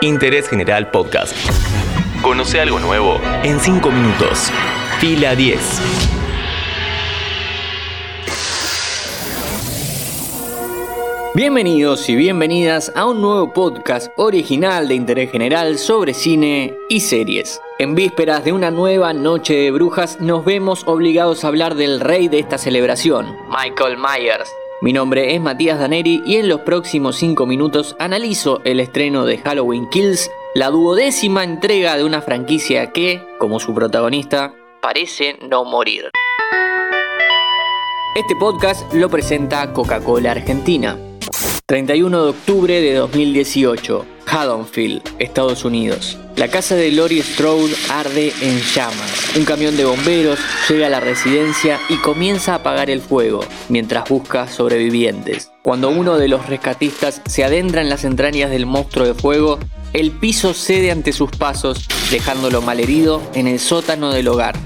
Interés General Podcast. Conoce algo nuevo en 5 minutos. Fila 10. Bienvenidos y bienvenidas a un nuevo podcast original de interés general sobre cine y series. En vísperas de una nueva noche de brujas nos vemos obligados a hablar del rey de esta celebración, Michael Myers. Mi nombre es Matías Daneri y en los próximos 5 minutos analizo el estreno de Halloween Kills, la duodécima entrega de una franquicia que, como su protagonista, parece no morir. Este podcast lo presenta Coca-Cola Argentina. 31 de octubre de 2018, Haddonfield, Estados Unidos. La casa de Lori Strode arde en llamas. Un camión de bomberos llega a la residencia y comienza a apagar el fuego mientras busca sobrevivientes. Cuando uno de los rescatistas se adentra en las entrañas del monstruo de fuego, el piso cede ante sus pasos, dejándolo malherido en el sótano del hogar.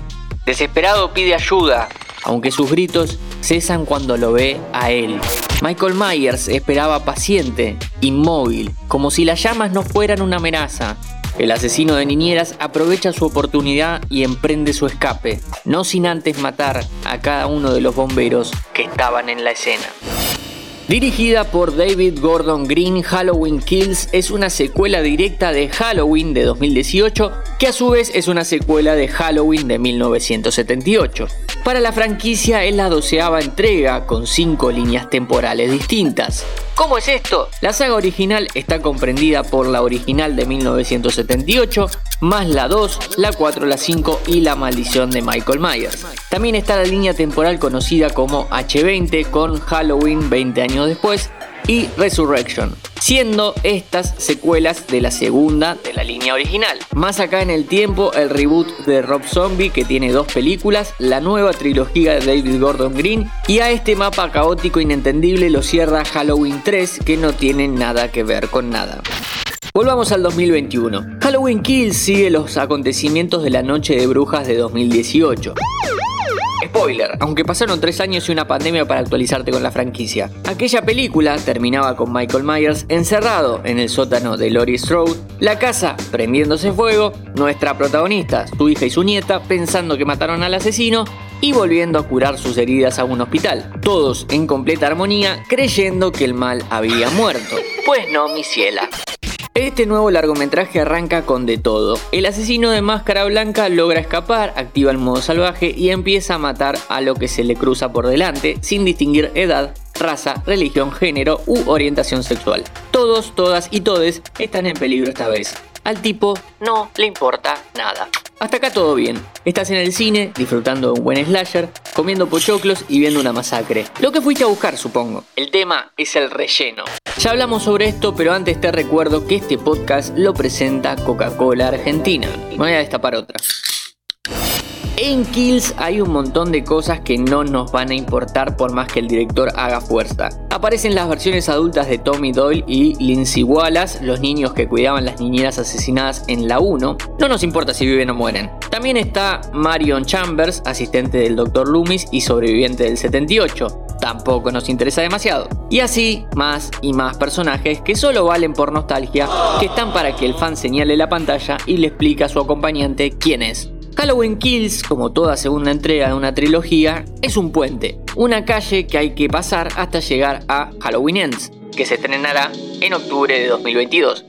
Desesperado pide ayuda, aunque sus gritos cesan cuando lo ve a él. Michael Myers esperaba paciente, inmóvil, como si las llamas no fueran una amenaza. El asesino de niñeras aprovecha su oportunidad y emprende su escape, no sin antes matar a cada uno de los bomberos que estaban en la escena. Dirigida por David Gordon Green, Halloween Kills es una secuela directa de Halloween de 2018, que a su vez es una secuela de Halloween de 1978. Para la franquicia es la doceava entrega, con cinco líneas temporales distintas. ¿Cómo es esto? La saga original está comprendida por la original de 1978, más la 2, la 4, la 5 y la maldición de Michael Myers. También está la línea temporal conocida como H20 con Halloween 20 años después y Resurrection, siendo estas secuelas de la segunda de la línea original. Más acá en el tiempo, el reboot de Rob Zombie, que tiene dos películas, la nueva trilogía de David Gordon Green, y a este mapa caótico inentendible lo cierra Halloween 3, que no tiene nada que ver con nada. Volvamos al 2021. Halloween Kills sigue los acontecimientos de la Noche de Brujas de 2018. Spoiler, aunque pasaron tres años y una pandemia para actualizarte con la franquicia. Aquella película terminaba con Michael Myers encerrado en el sótano de Laurie Strode, la casa prendiéndose fuego, nuestra protagonista, su hija y su nieta, pensando que mataron al asesino y volviendo a curar sus heridas a un hospital. Todos en completa armonía, creyendo que el mal había muerto. Pues no, mi ciela. Este nuevo largometraje arranca con de todo. El asesino de máscara blanca logra escapar, activa el modo salvaje y empieza a matar a lo que se le cruza por delante, sin distinguir edad, raza, religión, género u orientación sexual. Todos, todas y todes están en peligro esta vez. Al tipo no le importa nada. Hasta acá todo bien. Estás en el cine, disfrutando de un buen slasher, comiendo pochoclos y viendo una masacre. Lo que fuiste a buscar, supongo. El tema es el relleno. Ya hablamos sobre esto, pero antes te recuerdo que este podcast lo presenta Coca-Cola Argentina. Me voy a destapar otra. En Kills hay un montón de cosas que no nos van a importar por más que el director haga fuerza. Aparecen las versiones adultas de Tommy Doyle y Lindsay Wallace, los niños que cuidaban las niñeras asesinadas en la 1. No nos importa si viven o mueren. También está Marion Chambers, asistente del Dr. Loomis y sobreviviente del 78. Tampoco nos interesa demasiado. Y así, más y más personajes que solo valen por nostalgia, que están para que el fan señale la pantalla y le explique a su acompañante quién es. Halloween Kills, como toda segunda entrega de una trilogía, es un puente, una calle que hay que pasar hasta llegar a Halloween Ends, que se estrenará en octubre de 2022.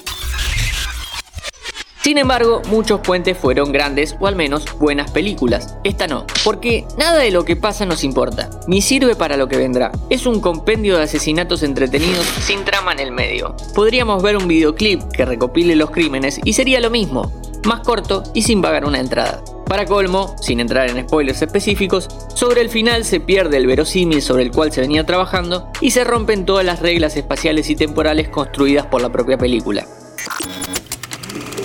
Sin embargo, muchos puentes fueron grandes o al menos buenas películas. Esta no, porque nada de lo que pasa nos importa, ni sirve para lo que vendrá. Es un compendio de asesinatos entretenidos sin trama en el medio. Podríamos ver un videoclip que recopile los crímenes y sería lo mismo, más corto y sin pagar una entrada. Para colmo, sin entrar en spoilers específicos, sobre el final se pierde el verosímil sobre el cual se venía trabajando y se rompen todas las reglas espaciales y temporales construidas por la propia película.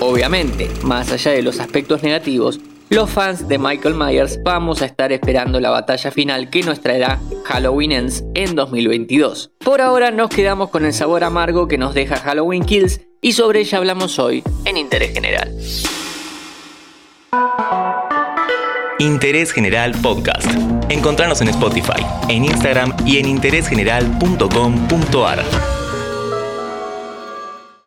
Obviamente, más allá de los aspectos negativos, los fans de Michael Myers vamos a estar esperando la batalla final que nos traerá Halloween Ends en 2022. Por ahora nos quedamos con el sabor amargo que nos deja Halloween Kills y sobre ella hablamos hoy en Interés General. Interés General Podcast. Encontrarnos en Spotify, en Instagram y en interésgeneral.com.ar.